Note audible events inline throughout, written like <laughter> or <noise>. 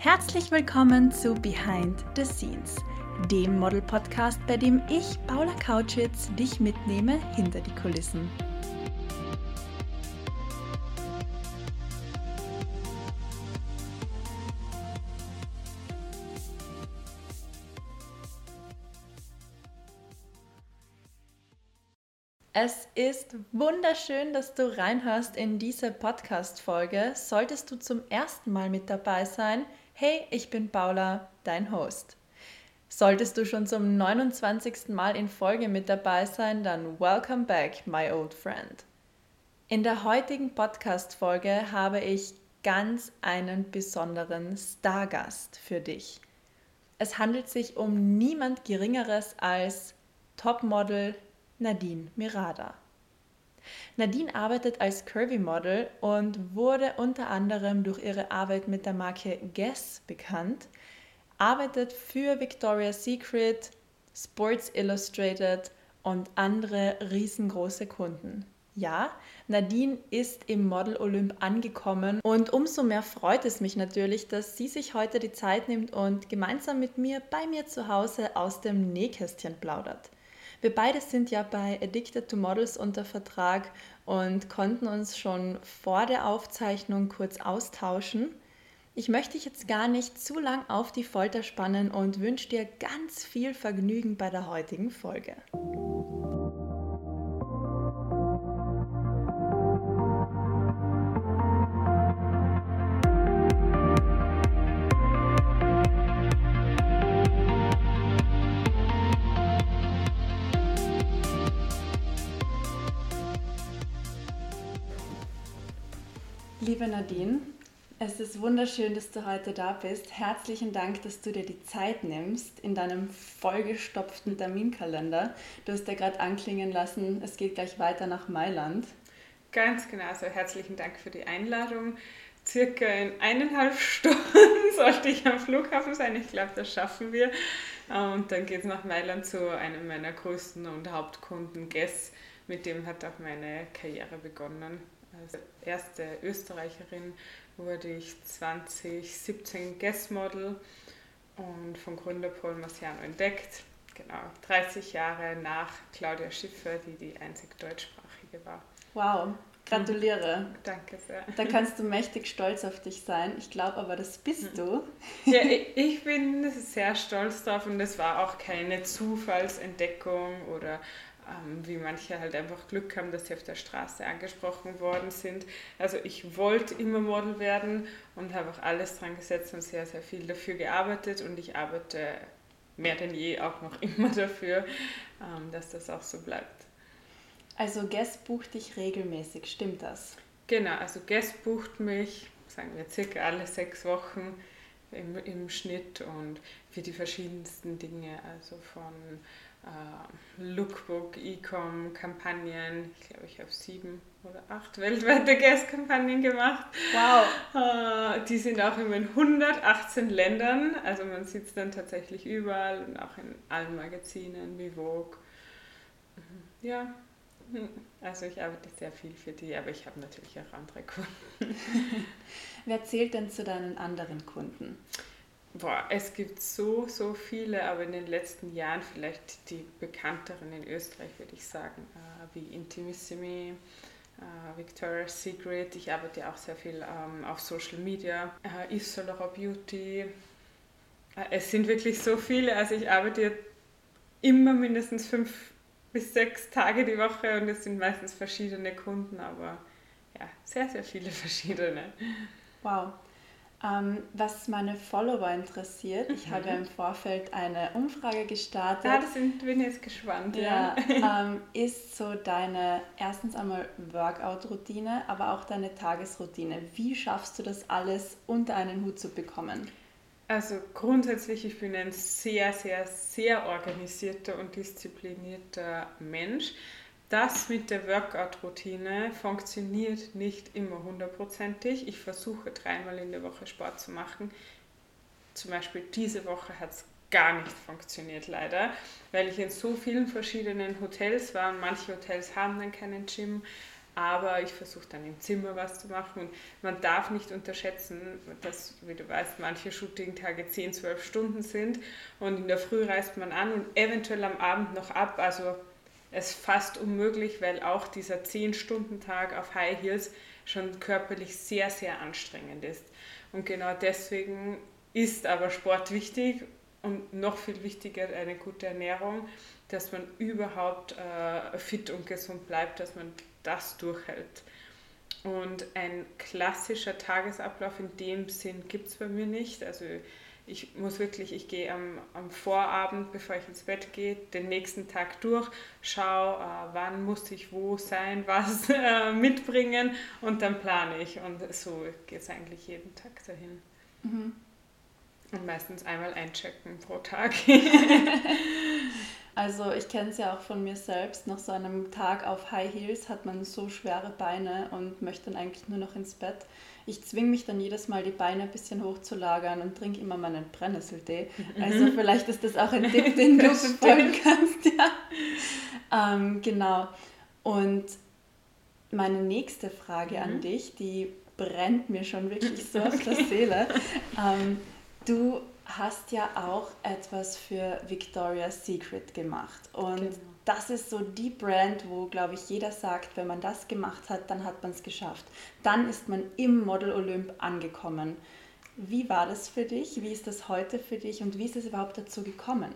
Herzlich willkommen zu Behind the Scenes, dem Model-Podcast, bei dem ich, Paula Kautschitz, dich mitnehme hinter die Kulissen. Es ist wunderschön, dass du reinhörst in diese Podcast-Folge. Solltest du zum ersten Mal mit dabei sein, hey, ich bin Paula, dein Host. Solltest du schon zum 29. Mal in Folge mit dabei sein, dann welcome back, my old friend. In der heutigen Podcast-Folge habe ich ganz einen besonderen Stargast für dich. Es handelt sich um niemand Geringeres als Topmodel Nadine Mirada. Nadine arbeitet als Curvy-Model und wurde unter anderem durch ihre Arbeit mit der Marke Guess bekannt, arbeitet für Victoria's Secret, Sports Illustrated und andere riesengroße Kunden. Ja, Nadine ist im Model Olymp angekommen und umso mehr freut es mich natürlich, dass sie sich heute die Zeit nimmt und gemeinsam mit mir bei mir zu Hause aus dem Nähkästchen plaudert. Wir beide sind ja bei Addicted to Models unter Vertrag und konnten uns schon vor der Aufzeichnung kurz austauschen. Ich möchte dich jetzt gar nicht zu lang auf die Folter spannen und wünsche dir ganz viel Vergnügen bei der heutigen Folge. Liebe Nadine, es ist wunderschön, dass du heute da bist. Herzlichen Dank, dass du dir die Zeit nimmst in deinem vollgestopften Terminkalender. Du hast ja gerade anklingen lassen, es geht gleich weiter nach Mailand. Ganz genau, also herzlichen Dank für die Einladung. Circa in eineinhalb <laughs> Stunden sollte ich am Flughafen sein. Ich glaube, das schaffen wir. Und dann geht es nach Mailand zu einem meiner größten und Hauptkunden, Guess. Mit dem hat auch meine Karriere begonnen. Als erste Österreicherin wurde ich 2017 Guest Model und vom Gründer Paul Marciano entdeckt. Genau, 30 Jahre nach Claudia Schiffer, die die einzig deutschsprachige war. Wow, gratuliere. Mhm. Danke sehr. Da kannst du mächtig stolz auf dich sein. Ich glaube aber, das bist du. Ja, ich bin sehr stolz drauf und es war auch keine Zufallsentdeckung oder ähm, wie manche halt einfach Glück haben, dass sie auf der Straße angesprochen worden sind. Also ich wollte immer Model werden und habe auch alles dran gesetzt und sehr, sehr viel dafür gearbeitet und ich arbeite mehr denn je auch noch <laughs> immer dafür, ähm, dass das auch so bleibt. Also Guest bucht dich regelmäßig, stimmt das? Genau, also Guest bucht mich, sagen wir circa alle sechs Wochen im, im Schnitt und für die verschiedensten Dinge, also von äh, Lookbook, E-Com, Kampagnen. Ich glaube, ich habe sieben oder acht weltweite <laughs> Guest-Kampagnen gemacht. Wow! Äh, die sind auch immer in 118 Ländern. Also man sieht es dann tatsächlich überall und auch in allen Magazinen wie Vogue. Mhm. Ja, <laughs> also ich arbeite sehr viel für die, aber ich habe natürlich auch andere Kunden. <laughs> Wer zählt denn zu deinen anderen Kunden? Boah, es gibt so, so viele, aber in den letzten Jahren vielleicht die bekannteren in Österreich, würde ich sagen, äh, wie Intimissimi, äh, Victoria's Secret. Ich arbeite auch sehr viel ähm, auf Social Media, äh, Yves Beauty. Äh, es sind wirklich so viele, also ich arbeite immer mindestens fünf bis sechs Tage die Woche und es sind meistens verschiedene Kunden, aber ja, sehr, sehr viele <laughs> verschiedene. Wow. Ähm, was meine Follower interessiert, ich mhm. habe im Vorfeld eine Umfrage gestartet. Ja, das sind, bin jetzt gespannt. Ja, ja. <laughs> Ähm, ist so deine erstens einmal Workout-Routine, aber auch deine Tagesroutine. Wie schaffst du das alles unter einen Hut zu bekommen? Also grundsätzlich, ich bin ein sehr, sehr, sehr organisierter und disziplinierter Mensch. Das mit der Workout-Routine funktioniert nicht immer hundertprozentig. Ich versuche dreimal in der Woche Sport zu machen. Zum Beispiel diese Woche hat es gar nicht funktioniert leider, weil ich in so vielen verschiedenen Hotels war manche Hotels haben dann keinen Gym. aber ich versuche dann im Zimmer was zu machen. Und man darf nicht unterschätzen, dass, wie du weißt, manche Shooting-Tage 10, 12 Stunden sind und in der Früh reist man an und eventuell am Abend noch ab. Also es fast unmöglich, weil auch dieser 10-Stunden-Tag auf High Heels schon körperlich sehr, sehr anstrengend ist. Und genau deswegen ist aber Sport wichtig und noch viel wichtiger eine gute Ernährung, dass man überhaupt äh, fit und gesund bleibt, dass man das durchhält. Und ein klassischer Tagesablauf in dem Sinn gibt es bei mir nicht. Also ich muss wirklich, ich gehe am, am Vorabend, bevor ich ins Bett gehe, den nächsten Tag durch, schaue, äh, wann muss ich wo sein, was <laughs> äh, mitbringen und dann plane ich. Und so geht es eigentlich jeden Tag dahin. Mhm. Und meistens einmal einchecken pro Tag. <laughs> <laughs> Also ich kenne es ja auch von mir selbst. Nach so einem Tag auf High Heels hat man so schwere Beine und möchte dann eigentlich nur noch ins Bett. Ich zwinge mich dann jedes Mal, die Beine ein bisschen hochzulagern und trinke immer meinen Brennnesseltee. Mhm. Also vielleicht ist das auch ein Tipp, den du <laughs> befolgen kannst. Ja. Ähm, genau. Und meine nächste Frage mhm. an dich, die brennt mir schon wirklich so auf der <laughs> Seele. Ähm, du hast ja auch etwas für Victoria's Secret gemacht. Und genau. das ist so die Brand, wo, glaube ich, jeder sagt, wenn man das gemacht hat, dann hat man es geschafft. Dann ist man im Model Olymp angekommen. Wie war das für dich? Wie ist das heute für dich? Und wie ist es überhaupt dazu gekommen?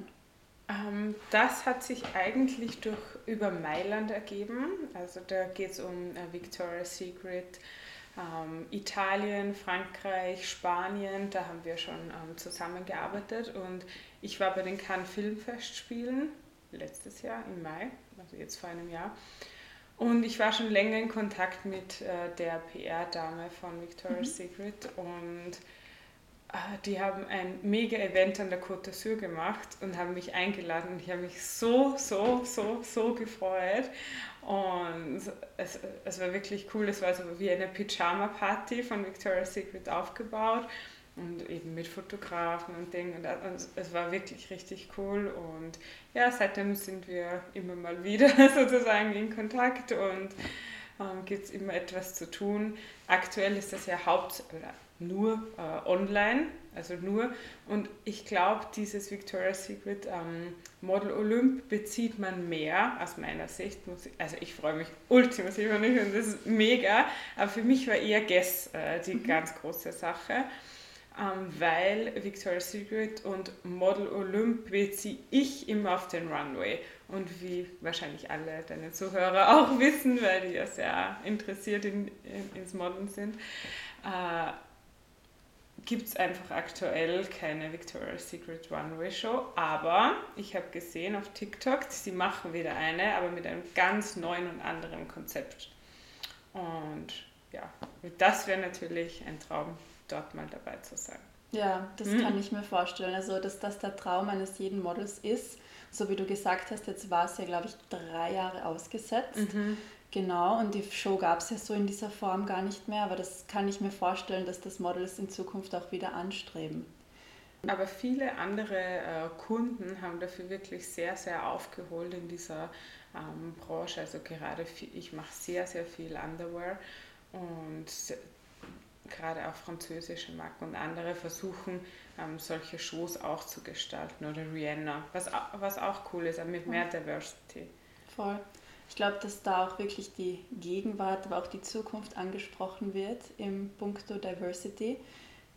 Ähm, das hat sich eigentlich durch über Mailand ergeben. Also da geht es um äh, Victoria's Secret ähm, Italien, Frankreich, Spanien, da haben wir schon ähm, zusammengearbeitet und ich war bei den Cannes Filmfestspielen letztes Jahr im Mai, also jetzt vor einem Jahr. Und ich war schon länger in Kontakt mit äh, der PR-Dame von Victoria's mhm. Secret und die haben ein Mega-Event an der Côte d'Azur gemacht und haben mich eingeladen und ich habe mich so, so, so, so gefreut. Und es, es war wirklich cool, es war so wie eine Pyjama-Party von Victoria's Secret aufgebaut und eben mit Fotografen und Dingen. Und es war wirklich richtig cool. Und ja, seitdem sind wir immer mal wieder <laughs> sozusagen in Kontakt und ähm, gibt es immer etwas zu tun. Aktuell ist das ja haupt nur äh, online, also nur. Und ich glaube, dieses Victoria's Secret ähm, Model Olymp bezieht man mehr aus meiner Sicht. Also ich freue mich ultimativ und das ist mega. Aber für mich war eher Guess äh, die mhm. ganz große Sache. Ähm, weil Victoria's Secret und Model Olymp beziehe ich immer auf den Runway. Und wie wahrscheinlich alle deine Zuhörer auch wissen, weil die ja sehr interessiert in, in, ins Modeln sind, äh, gibt es einfach aktuell keine Victoria's Secret Runway Show, aber ich habe gesehen auf TikTok, sie machen wieder eine, aber mit einem ganz neuen und anderen Konzept. Und ja, das wäre natürlich ein Traum, dort mal dabei zu sein. Ja, das mhm. kann ich mir vorstellen. Also, dass das der Traum eines jeden Models ist. So wie du gesagt hast, jetzt war es ja, glaube ich, drei Jahre ausgesetzt. Mhm. Genau, und die Show gab es ja so in dieser Form gar nicht mehr, aber das kann ich mir vorstellen, dass das Models in Zukunft auch wieder anstreben. Aber viele andere äh, Kunden haben dafür wirklich sehr, sehr aufgeholt in dieser ähm, Branche. Also gerade viel, ich mache sehr, sehr viel Underwear und gerade auch französische Marken und andere versuchen, ähm, solche Shows auch zu gestalten oder Rihanna, was, was auch cool ist, mit mehr Diversity. Voll. Ich glaube, dass da auch wirklich die Gegenwart, aber auch die Zukunft angesprochen wird im Punkto Diversity.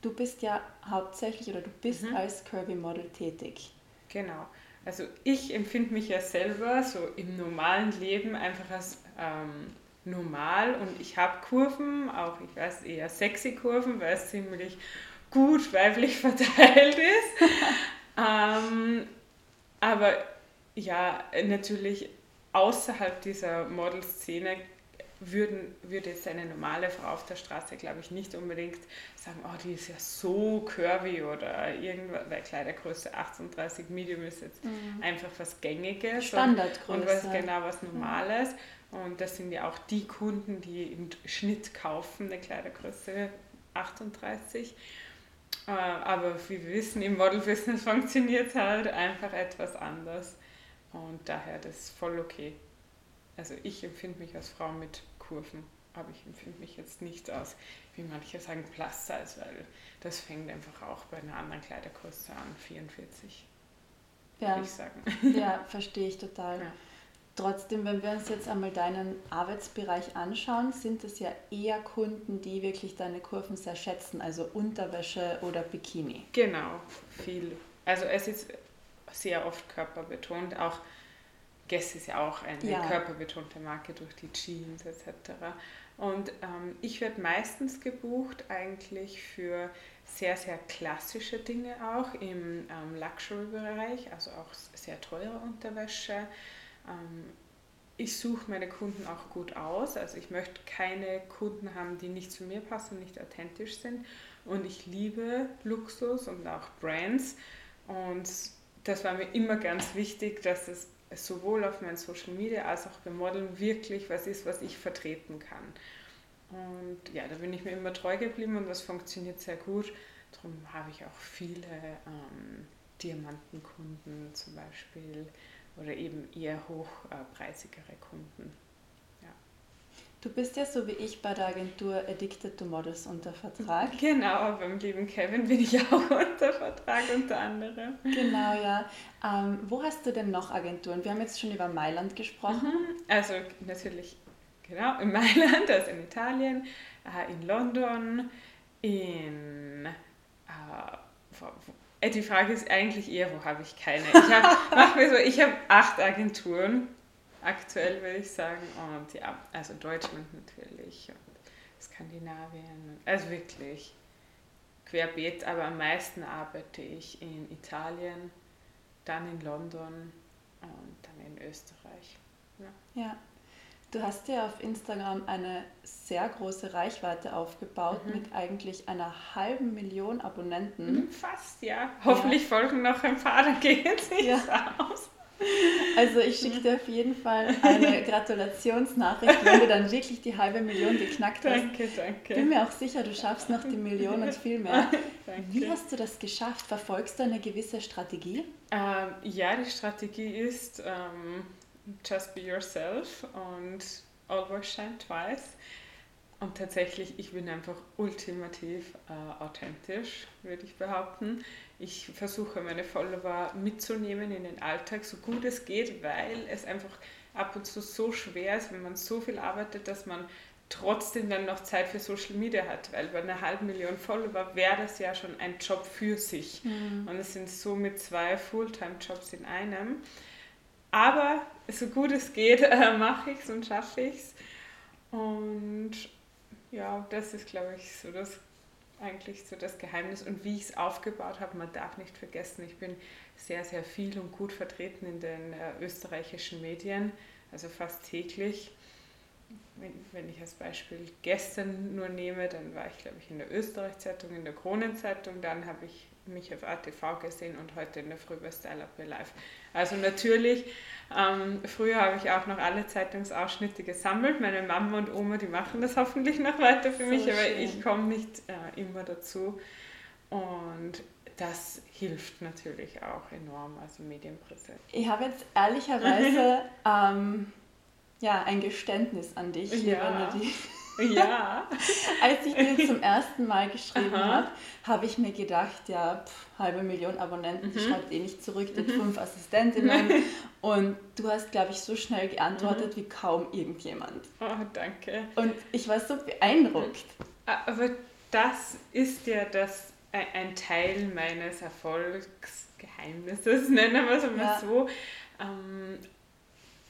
Du bist ja hauptsächlich oder du bist mhm. als Curvy Model tätig. Genau. Also ich empfinde mich ja selber so im normalen Leben einfach als ähm, normal und ich habe Kurven, auch ich weiß eher sexy Kurven, weil es ziemlich gut weiblich <laughs> verteilt ist. <laughs> ähm, aber ja, natürlich außerhalb dieser Modelszene würden, würde jetzt eine normale Frau auf der Straße, glaube ich, nicht unbedingt sagen, oh, die ist ja so curvy oder irgendwas, weil Kleidergröße 38 Medium ist jetzt mhm. einfach was Gängiges. Standardgröße. Und, was genau was Normales. Mhm. Und das sind ja auch die Kunden, die im Schnitt kaufen, eine Kleidergröße 38. Äh, aber wie wir wissen, im Model-Business <laughs> funktioniert halt einfach etwas anders. Und daher das ist voll okay. Also ich empfinde mich als Frau mit Kurven. Aber ich empfinde mich jetzt nicht aus, wie manche sagen, Plus weil das fängt einfach auch bei einer anderen Kleidergröße an, 44. Ja, ich sagen. ja verstehe ich total. Ja. Trotzdem, wenn wir uns jetzt einmal deinen Arbeitsbereich anschauen, sind es ja eher Kunden, die wirklich deine Kurven sehr schätzen, also Unterwäsche oder Bikini. Genau, viel. Also es ist sehr oft körperbetont, auch Guess ist ja auch eine ja. körperbetonte Marke durch die Jeans etc. Und ähm, ich werde meistens gebucht eigentlich für sehr, sehr klassische Dinge auch im ähm, Luxury-Bereich, also auch sehr teure Unterwäsche. Ähm, ich suche meine Kunden auch gut aus, also ich möchte keine Kunden haben, die nicht zu mir passen, nicht authentisch sind. Und ich liebe Luxus und auch Brands. Und das war mir immer ganz wichtig, dass es sowohl auf meinen Social Media als auch beim Modeln wirklich was ist, was ich vertreten kann. Und ja, da bin ich mir immer treu geblieben und das funktioniert sehr gut. Darum habe ich auch viele ähm, Diamantenkunden zum Beispiel oder eben eher hochpreisigere Kunden. Du bist ja so wie ich bei der Agentur Addicted to Models unter Vertrag. <laughs> Genau, beim lieben Kevin bin ich <laughs> auch unter Vertrag unter anderem. Genau, ja. Ähm, wo hast du denn noch Agenturen? Wir haben jetzt schon über Mailand gesprochen. Mhm. Also natürlich Genau, in <laughs> Mailand, also in Italien, äh, in London, in. Äh, die Frage ist eigentlich eher, wo habe ich keine? Ich habe so, ich habe acht Agenturen, aktuell würde ich sagen, und ja, also Deutschland natürlich und Skandinavien, also wirklich querbeet, aber am meisten arbeite ich in Italien, dann in London und dann in Österreich. Ja. ja. Du hast ja auf Instagram eine sehr große Reichweite aufgebaut mhm. mit eigentlich einer halben Million Abonnenten. Mhm, fast, ja. Hoffentlich ja. folgen noch ein paar, dann geht es nicht ja. aus. Also ich schicke dir auf jeden Fall eine <laughs> Gratulationsnachricht, wenn du dann wirklich die halbe Million geknackt hast. Danke, danke. Bin mir auch sicher, du schaffst noch die Million und viel mehr. <laughs> Danke. Wie hast du das geschafft? Verfolgst du eine gewisse Strategie? Ähm, ja, die Strategie ist, ähm, Just Be Yourself und Always Shine Twice. Und tatsächlich, ich bin einfach ultimativ äh, authentisch, würde ich behaupten. Ich versuche meine Follower mitzunehmen in den Alltag, so gut es geht, weil es einfach ab und zu so schwer ist, wenn man so viel arbeitet, dass man trotzdem dann noch Zeit für Social Media hat, weil bei einer halben Million Follower wäre das ja schon ein Job für sich. Mhm. Und es sind somit zwei Fulltime-Jobs in einem. Aber so gut es geht, <laughs> äh, mache ich es und schaffe ich es. Und ja, das ist, glaube ich, so das eigentlich so das Geheimnis und wie ich es aufgebaut habe. Man darf nicht vergessen, ich bin sehr, sehr viel und gut vertreten in den äh, österreichischen Medien, also fast täglich. Wenn, wenn, ich als Beispiel gestern nur nehme, dann war ich, glaube ich, in der Österreich-Zeitung, in der Kronenzeitung, dann habe ich mich auf ATV gesehen und heute in der Früh bei Style Up Your Life. Also natürlich, ähm, früher habe ich auch noch alle Zeitungsausschnitte gesammelt. Meine Mama und Oma, die machen das hoffentlich noch weiter für so mich, schön. aber ich komme nicht äh, immer dazu. Und das hilft natürlich auch enorm, also Medienpräsenz. Ich habe jetzt ehrlicherweise <laughs> ähm, ja, ein Geständnis an dich, ja. Nadine. Ja. <laughs> Als ich dir zum <laughs> ersten Mal geschrieben habe, habe ich mir gedacht, ja, pff, halbe Million Abonnenten, mhm. schreibt eh nicht zurück, die mhm. fünf Assistentinnen. <laughs> Und du hast, glaube ich, so schnell geantwortet mhm. wie kaum irgendjemand. Oh, danke. Und ich war so beeindruckt. Aber das ist ja das, ein Teil meines Erfolgsgeheimnisses, nennen wir es mal ja. so. Ähm,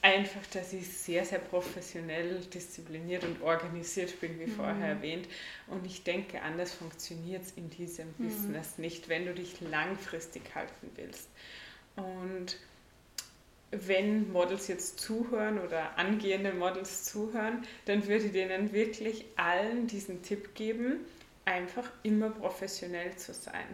einfach, dass ich sehr, sehr professionell, diszipliniert und organisiert bin, wie mhm. vorher erwähnt. Und ich denke, anders funktioniert es in diesem mhm. Business nicht, wenn du dich langfristig halten willst. Und wenn Models jetzt zuhören oder angehende Models zuhören, dann würde ich denen wirklich allen diesen Tipp geben, einfach immer professionell zu sein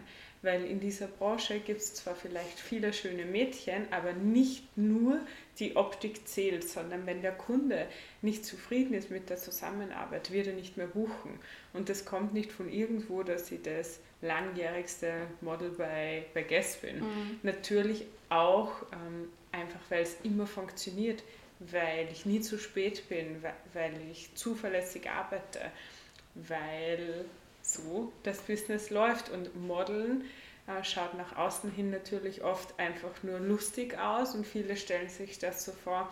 weil in dieser Branche gibt es zwar vielleicht viele schöne Mädchen, aber nicht nur die Optik zählt, sondern wenn der Kunde nicht zufrieden ist mit der Zusammenarbeit, wird er nicht mehr buchen. Und das kommt nicht von irgendwo, dass ich das langjährigste Model bei, bei Guess bin. Mhm. Natürlich auch ähm, einfach, weil es immer funktioniert. weil ich nie zu spät bin, weil ich zuverlässig arbeite, weil so das Business läuft und Modeln äh, schaut nach außen hin natürlich oft einfach nur lustig aus und viele stellen sich das so vor,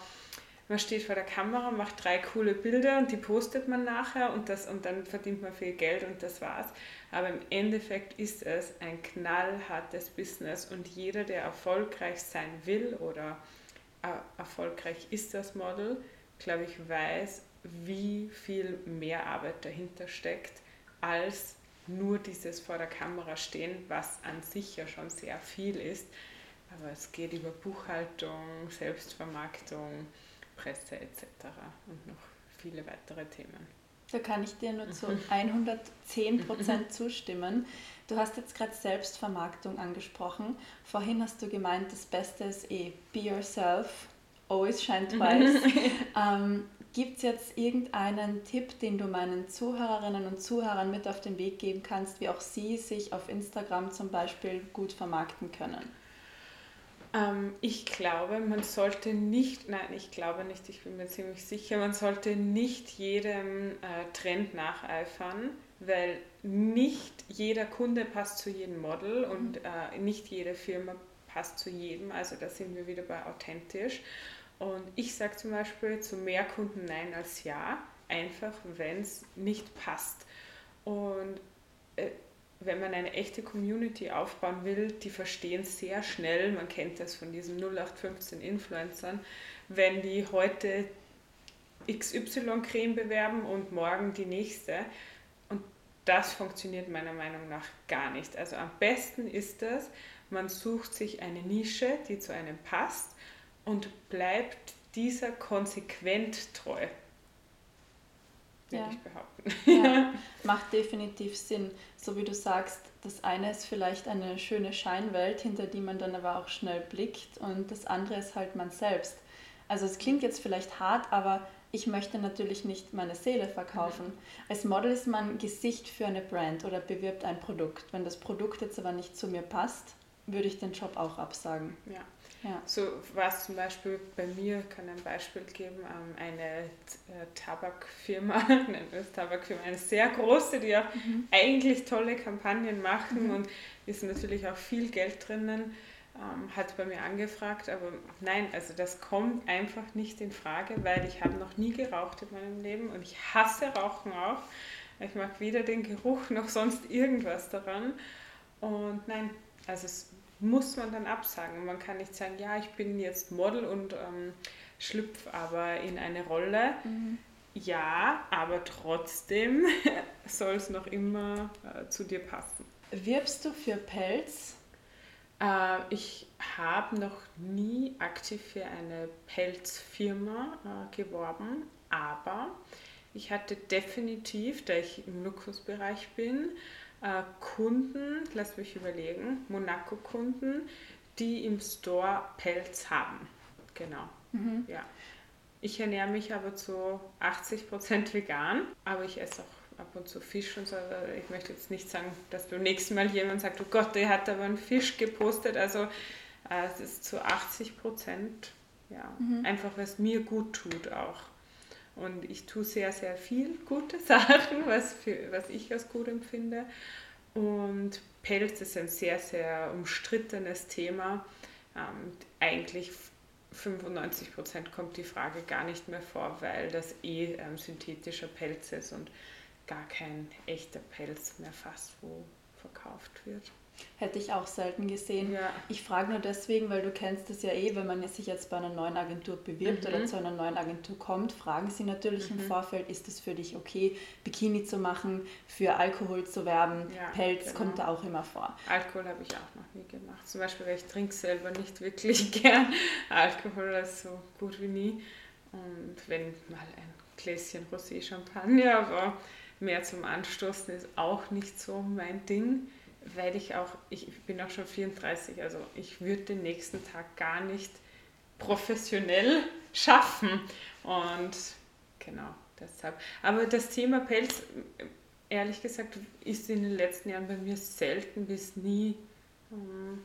man steht vor der Kamera, macht drei coole Bilder und die postet man nachher und, das, und dann verdient man viel Geld und das war's. Aber im Endeffekt ist es ein knallhartes Business und jeder, der erfolgreich sein will oder äh, erfolgreich ist das Model, glaube ich, weiß, wie viel mehr Arbeit dahinter steckt, als nur dieses vor der Kamera stehen, was an sich ja schon sehr viel ist. Aber es geht über Buchhaltung, Selbstvermarktung, Presse etc. und noch viele weitere Themen. Da kann ich dir nur zu 110 mhm. Prozent mhm. zustimmen. Du hast jetzt gerade Selbstvermarktung angesprochen. Vorhin hast du gemeint, das Beste ist eh, be yourself, always shine twice. <laughs> ähm, Gibt es jetzt irgendeinen Tipp, den du meinen Zuhörerinnen und Zuhörern mit auf den Weg geben kannst, wie auch sie sich auf Instagram zum Beispiel gut vermarkten können? Ähm, ich glaube, man sollte nicht, nein, ich glaube nicht, ich bin mir ziemlich sicher, man sollte nicht jedem äh, Trend nacheifern, weil nicht jeder Kunde passt zu jedem Model mhm. und äh, nicht jede Firma passt zu jedem. Also da sind wir wieder bei authentisch. Und ich sage zum Beispiel zu mehr Kunden Nein als Ja, einfach wenn es nicht passt. Und äh, wenn man eine echte Community aufbauen will, die verstehen sehr schnell, man kennt das von diesen 0815 Influencern, wenn die heute XY-Creme bewerben und morgen die nächste. Und das funktioniert meiner Meinung nach gar nicht. Also am besten ist es, man sucht sich eine Nische, die zu einem passt und bleibt dieser konsequent treu würde ja. ich behaupten. Ja, <laughs> macht definitiv Sinn. So wie du sagst, das eine ist vielleicht eine schöne Scheinwelt, hinter die man dann aber auch schnell blickt und das andere ist halt man selbst. Also es klingt jetzt vielleicht hart, aber ich möchte natürlich nicht meine Seele verkaufen. Mhm. Als Model ist man Gesicht für eine Brand oder bewirbt ein Produkt. Wenn das Produkt jetzt aber nicht zu mir passt, würde ich den Job auch absagen. Ja. Ja. So was zum Beispiel bei mir, kann ein Beispiel geben, ähm, eine äh, Tabakfirma, <laughs> eine Tabakfirma, eine sehr große, die auch mhm. eigentlich tolle Kampagnen machen mhm. und ist natürlich auch viel Geld drinnen, ähm, hat bei mir angefragt, aber nein, also das kommt einfach nicht in Frage, weil ich habe noch nie geraucht in meinem Leben und ich hasse Rauchen auch. Ich mag weder den Geruch noch sonst irgendwas daran. Und nein, also es muss man dann absagen. Man kann nicht sagen, ja, ich bin jetzt Model und ähm, schlüpfe aber in eine Rolle. Mhm. Ja, aber trotzdem <laughs> soll es noch immer äh, zu dir passen. Wirbst du für Pelz? Äh, ich habe noch nie aktiv für eine Pelzfirma äh, geworben, aber ich hatte definitiv, da ich im Luxusbereich bin, äh, Kunden, lass mich überlegen, Monaco-Kunden, die im Store Pelz haben. Genau. Mhm. Ja. Ich ernähre mich aber zu 80% vegan, aber ich esse auch ab und zu Fisch und so. Also ich möchte jetzt nicht sagen, dass beim nächsten Mal jemand sagt, oh Gott, der hat aber einen Fisch gepostet. Also äh, es ist zu 80% ja, mhm. einfach was mir gut tut auch. Und ich tue sehr, sehr viel gute <laughs> Sachen, was, für, was ich als gut empfinde. Und Pelz ist ein sehr, sehr umstrittenes Thema. Ähm, eigentlich 95 Prozent kommt die Frage gar nicht mehr vor, weil das eh ähm, synthetischer Pelz ist und gar kein echter Pelz mehr fast wo verkauft wird. Hätte ich auch selten gesehen. Ja. Ich frage nur deswegen, weil du kennst es ja eh, wenn man sich jetzt bei einer neuen Agentur bewirbt mhm. oder zu einer neuen Agentur kommt, fragen sie natürlich mhm. im Vorfeld, ist es für dich okay, Bikini zu machen, für Alkohol zu werben, ja, Pelz genau. kommt da auch immer vor. Alkohol habe ich auch noch nie gemacht. Zum Beispiel, weil ich trinke selber nicht wirklich <laughs> gern Alkohol, also so gut wie nie. Und wenn mal ein Gläschen Rosé-Champagner, aber mehr zum Anstoßen ist auch nicht so mein Ding weil ich auch, ich bin auch schon 34, also ich würde den nächsten Tag gar nicht professionell <laughs> schaffen. Und genau, deshalb. Aber das Thema Pelz, ehrlich gesagt, ist in den letzten Jahren bei mir selten bis nie ähm,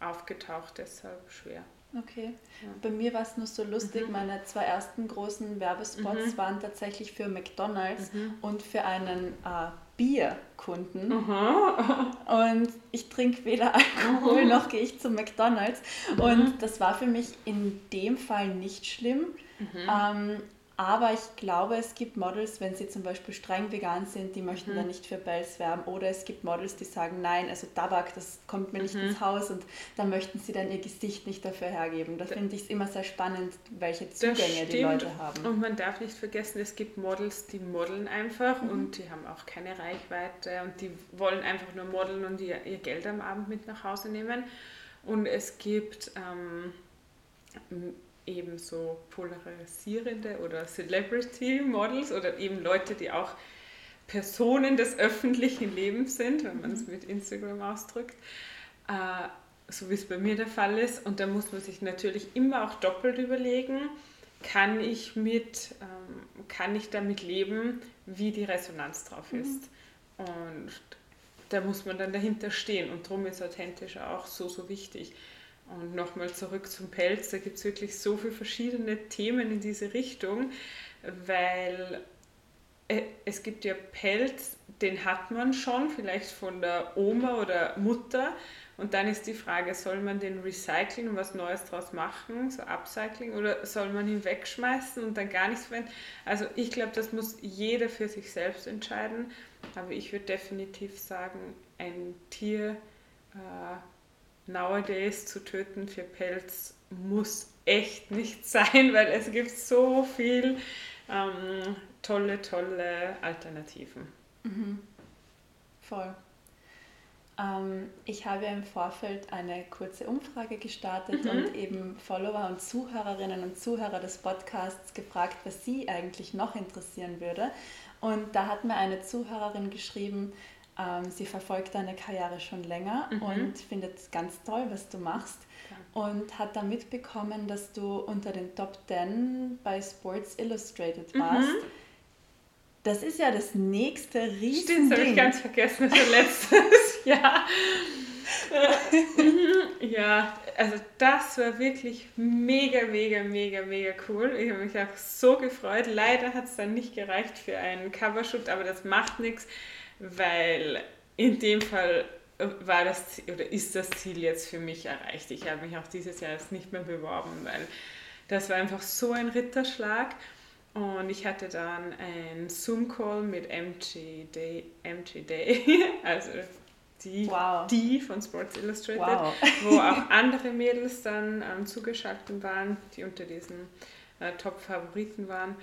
aufgetaucht, deshalb schwer. Okay. Ja. Bei mir war es nur so lustig, mhm. meine zwei ersten großen Werbespots mhm. waren tatsächlich für McDonalds mhm. und für einen äh, Bierkunden. Und ich trinke weder Alkohol noch gehe ich zu McDonalds. Und das war für mich in dem Fall nicht schlimm. Mhm. Ähm, aber ich glaube, es gibt Models, wenn sie zum Beispiel streng vegan sind, die möchten mhm. dann nicht für Bells werben. Oder es gibt Models, die sagen, nein, also Tabak, das kommt mir nicht mhm. ins Haus und da möchten sie dann ihr Gesicht nicht dafür hergeben. Da finde ich es immer sehr spannend, welche Zugänge die Leute haben. Und man darf nicht vergessen, es gibt Models, die modeln einfach mhm. und die haben auch keine Reichweite und die wollen einfach nur modeln und ihr, ihr Geld am Abend mit nach Hause nehmen. Und es gibt ähm, eben so polarisierende oder Celebrity Models oder eben Leute, die auch Personen des öffentlichen Lebens sind, wenn man es mhm. mit Instagram ausdrückt, äh, so wie es bei mir der Fall ist. Und da muss man sich natürlich immer auch doppelt überlegen, kann ich, mit, ähm, kann ich damit leben, wie die Resonanz drauf mhm. ist. Mhm. Und da muss man dann dahinter stehen und darum ist authentisch auch so, so wichtig. Und nochmal zurück zum Pelz, da gibt es wirklich so viele verschiedene Themen in diese Richtung, weil äh, es gibt ja Pelz, den hat man schon, vielleicht von der Oma oder Mutter. Und dann ist die Frage, soll man den recyceln und was Neues draus machen, so Upcycling, oder soll man ihn wegschmeißen und dann gar nichts verwenden? Also ich glaube, das muss jeder für sich selbst entscheiden. Aber ich würde definitiv sagen, ein Tier äh, nowadays zu töten für Pelz muss echt nicht <laughs> sein, weil es gibt so viel ähm, tolle, tolle Alternativen. Mhm. Voll. Ähm, ich habe im Vorfeld eine kurze Umfrage gestartet mhm. und eben Follower und Zuhörerinnen und Zuhörer des Podcasts gefragt, was sie eigentlich noch interessieren würde. Und da hat mir eine Zuhörerin geschrieben, ähm, sie verfolgt deine Karriere schon länger mhm. und findet ganz toll, was du machst. Ja. Und hat da mitbekommen, dass du unter den Top 10 bei Sports Illustrated mhm. warst. Mhm. Das ist ja das nächste riesen Stimmt, das habe ich ganz vergessen, das letztes <laughs> Jahr. ja, also das war wirklich mega, mega, mega, mega cool. Ich habe mich auch so gefreut. Leider hat es dann nicht gereicht für einen Covershoot, aber das macht nichts weil in dem Fall war das oder ist das Ziel jetzt für mich erreicht. Ich habe mich auch dieses Jahr jetzt nicht mehr beworben, weil das war einfach so ein Ritterschlag. Und ich hatte dann einen Zoom-Call mit MG Day, MG Day, <laughs> also die, wow. die von Sports Illustrated, wow. wo auch andere Mädels dann ähm, zugeschaltet waren, die unter diesen äh, Top-Favoriten waren.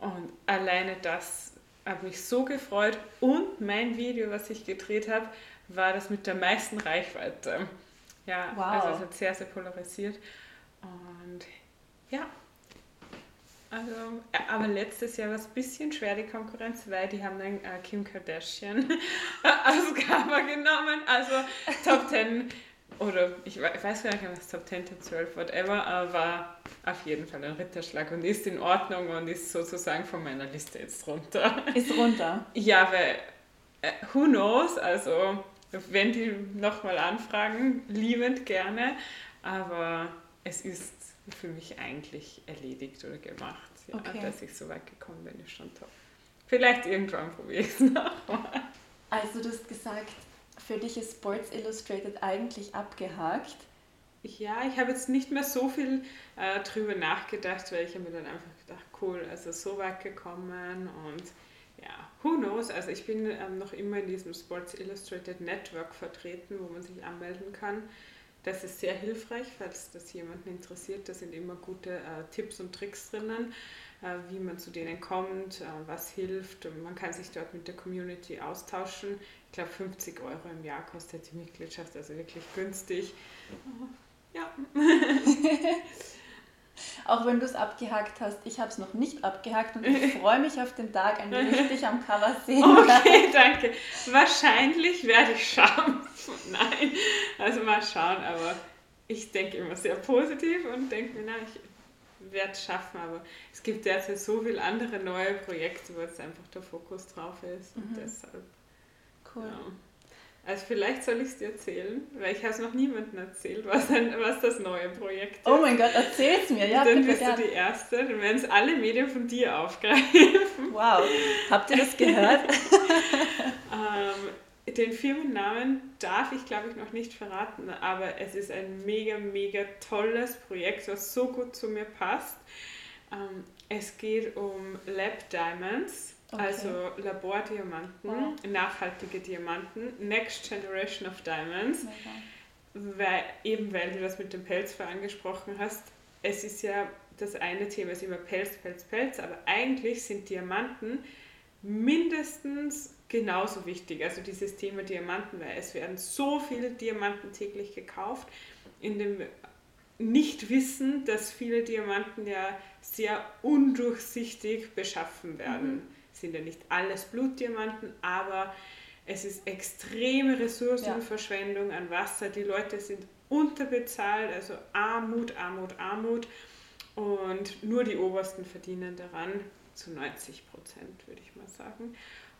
Und alleine das habe mich so gefreut und mein Video, was ich gedreht habe, war das mit der meisten Reichweite. Ja, wow. also es hat sehr, sehr polarisiert. Und ja, also, aber letztes Jahr war es ein bisschen schwer, die Konkurrenz, weil die haben dann äh, Kim Kardashian <laughs> als Cover genommen. Also Top 10 oder ich weiß gar nicht, was Top 10, Top 12, whatever, aber auf jeden Fall ein Ritterschlag und ist in Ordnung und ist sozusagen von meiner Liste jetzt runter. Ist runter? Ja, weil, äh, who knows, also wenn die nochmal anfragen, liebend gerne, aber es ist für mich eigentlich erledigt oder gemacht, ja, okay. dass ich so weit gekommen bin, ist schon top. Vielleicht irgendwann probiere ich es <laughs> nochmal. Also du hast gesagt, für dich ist Sports Illustrated eigentlich abgehakt. Ja, ich habe jetzt nicht mehr so viel äh, drüber nachgedacht, weil ich habe mir dann einfach gedacht, cool, also so weit gekommen und ja, who knows, also ich bin ähm, noch immer in diesem Sports Illustrated Network vertreten, wo man sich anmelden kann. Das ist sehr hilfreich, falls das jemanden interessiert. Da sind immer gute äh, Tipps und Tricks drinnen, äh, wie man zu denen kommt, äh, was hilft. Und man kann sich dort mit der Community austauschen. Ich glaube, 50 Euro im Jahr kostet die Mitgliedschaft, also wirklich günstig. Ja. <laughs> <laughs> Auch wenn du es abgehakt hast, ich habe es noch nicht abgehakt und ich <laughs> freue mich auf den Tag, an dem ich <laughs> dich am Cover sehen Okay, danke. Wahrscheinlich werde ich schauen. <laughs> Nein, also mal schauen, aber ich denke immer sehr positiv und denke mir, na, ich werde es schaffen, aber es gibt derzeit so viele andere neue Projekte, wo jetzt einfach der Fokus drauf ist und mhm. deshalb. Cool. Ja. Also vielleicht soll ich es dir erzählen, weil ich habe es noch niemandem erzählt, was, ein, was das neue Projekt ist. Oh mein Gott, erzähl es mir, ja. Dann bist gern. du die Erste, dann werden es alle Medien von dir aufgreifen. <laughs> Wow, habt ihr das gehört? <laughs> ähm, den Firmennamen darf ich, glaube ich, noch nicht verraten, aber es ist ein mega, mega tolles Projekt, was so gut zu mir passt. Ähm, es geht um Lab Diamonds Okay. Also Labordiamanten, wow. nachhaltige Diamanten, Next Generation of Diamonds. Okay. Weil, eben weil du das mit dem Pelz angesprochen hast, es ist ja das eine Thema ist immer Pelz, Pelz, Pelz, aber eigentlich sind Diamanten mindestens genauso wichtig. Also dieses Thema Diamanten, weil es werden so viele Diamanten täglich gekauft, in dem Nichtwissen, dass viele Diamanten ja sehr undurchsichtig beschaffen werden. Mhm sind ja nicht alles Blutdiamanten, aber es ist extreme Ressourcenverschwendung an Wasser. Die Leute sind unterbezahlt, also Armut, Armut, Armut. Und nur die Obersten verdienen daran, zu 90 Prozent, würde ich mal sagen.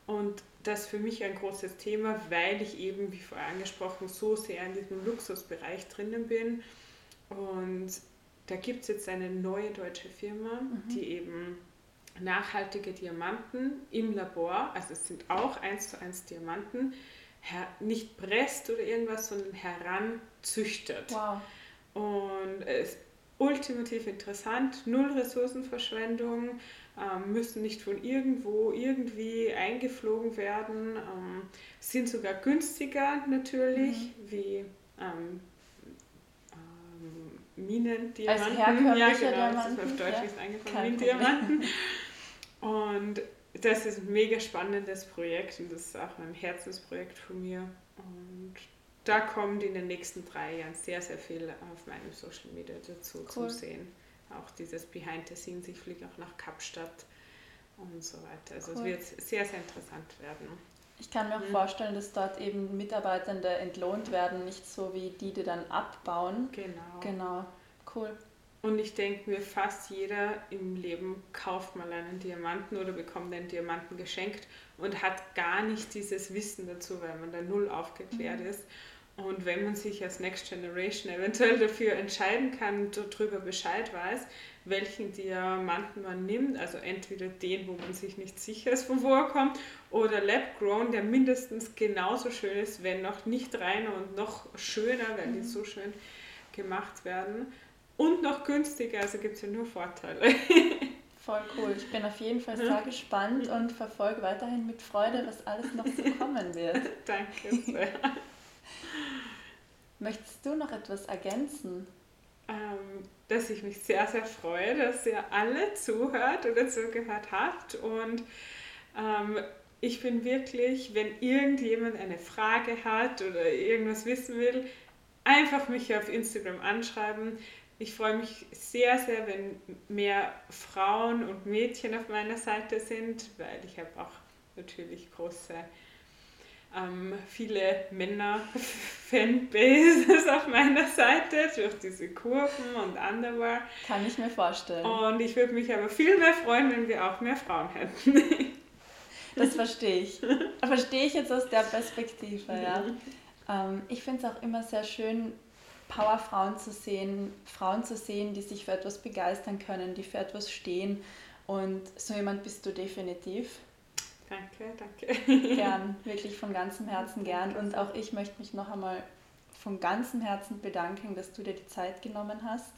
Und das ist für mich ein großes Thema, weil ich eben, wie vorher angesprochen, so sehr in diesem Luxusbereich drinnen bin. Und da gibt es jetzt eine neue deutsche Firma, mhm. die eben nachhaltige Diamanten im Labor, also es sind auch eins zu eins Diamanten, nicht presst oder irgendwas, sondern heranzüchtet. Wow. Und es ist ultimativ interessant, null Ressourcenverschwendung, ähm, müssen nicht von irgendwo irgendwie eingeflogen werden, ähm, sind sogar günstiger natürlich, mhm. wie ähm, ähm Minendiamanten. Ja, genau, Diamanten. das ist auf Deutsch ja. ist eingefallen, Minendiamanten. <laughs> Und das ist ein mega spannendes Projekt und das ist auch ein Herzensprojekt von mir. Und da kommt in den nächsten drei Jahren sehr, sehr viel auf meinem Social Media dazu cool. zu sehen. Auch dieses Behind the Scenes, ich fliege auch nach Kapstadt und so weiter. Also cool. es wird sehr, sehr interessant werden. Ich kann mir auch mhm. vorstellen, dass dort eben Mitarbeitende entlohnt werden, nicht so wie die, die dann abbauen. Genau. Genau, cool. Und ich denke mir, fast jeder im Leben kauft mal einen Diamanten oder bekommt einen Diamanten geschenkt und hat gar nicht dieses Wissen dazu, weil man da null aufgeklärt mhm. ist. Und wenn man sich als Next Generation eventuell dafür entscheiden kann, und darüber Bescheid weiß, welchen Diamanten man nimmt, also entweder den, wo man sich nicht sicher ist, von wo er kommt, oder Lab Grown, der mindestens genauso schön ist, wenn noch nicht reiner und noch schöner, weil mhm. die so schön gemacht werden und noch günstiger, also gibt es ja nur Vorteile. Voll cool. Ich bin auf jeden Fall sehr gespannt und verfolge weiterhin mit Freude, was alles noch so kommen wird. <laughs> Danke sehr. Möchtest du noch etwas ergänzen? Ähm, dass ich mich sehr, sehr freue, dass ihr alle zuhört oder zugehört habt. Und ähm, ich bin wirklich, wenn irgendjemand eine Frage hat oder irgendwas wissen will, einfach mich auf Instagram anschreiben. Ich freue mich sehr, sehr, wenn mehr Frauen und Mädchen auf meiner Seite sind, weil ich habe auch natürlich große, ähm, viele Männer-Fanbases auf meiner Seite durch diese Kurven und Underwear. Kann ich mir vorstellen. Und ich würde mich aber viel mehr freuen, wenn wir auch mehr Frauen hätten. <laughs> das verstehe ich. Verstehe ich jetzt aus der Perspektive, ja. Ähm, ich finde es auch immer sehr schön, Powerfrauen zu sehen, Frauen zu sehen, die sich für etwas begeistern können, die für etwas stehen. Und so jemand bist du definitiv. Danke, danke. Gern, <laughs> wirklich von ganzem Herzen gern. Und auch ich möchte mich noch einmal von ganzem Herzen bedanken, dass du dir die Zeit genommen hast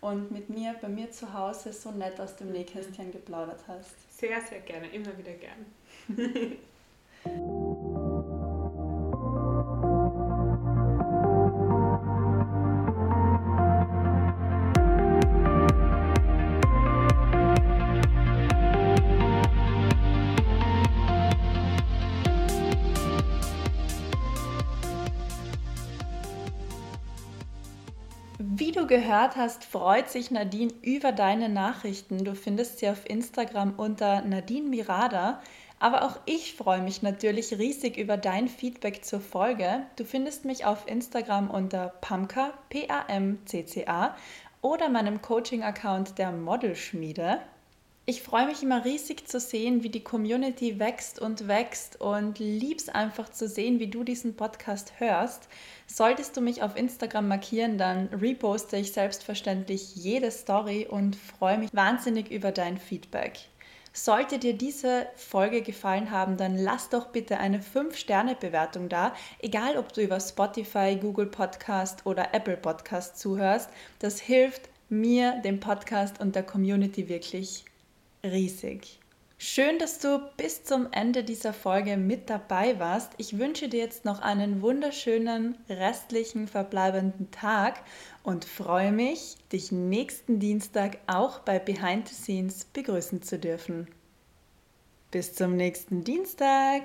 und mit mir bei mir zu Hause so nett aus dem Nähkästchen geplaudert hast. Sehr, sehr gerne, immer wieder gern. <laughs> gehört hast, freut sich Nadine über deine Nachrichten. Du findest sie auf Instagram unter Nadine Mirada. Aber auch ich freue mich natürlich riesig über dein Feedback zur Folge. Du findest mich auf Instagram unter Pamka, P-A-M-C-C-A oder meinem Coaching-Account der Modelschmiede. Ich freue mich immer riesig zu sehen, wie die Community wächst und wächst und lieb's einfach zu sehen, wie du diesen Podcast hörst. Solltest du mich auf Instagram markieren, dann reposte ich selbstverständlich jede Story und freue mich wahnsinnig über dein Feedback. Sollte dir diese Folge gefallen haben, dann lass doch bitte eine 5-Sterne-Bewertung da, egal ob du über Spotify, Google Podcast oder Apple Podcast zuhörst. Das hilft mir, dem Podcast und der Community wirklich riesig. Schön, dass du bis zum Ende dieser Folge mit dabei warst. Ich wünsche dir jetzt noch einen wunderschönen restlichen verbleibenden Tag und freue mich, dich nächsten Dienstag auch bei Behind the Scenes begrüßen zu dürfen. Bis zum nächsten Dienstag!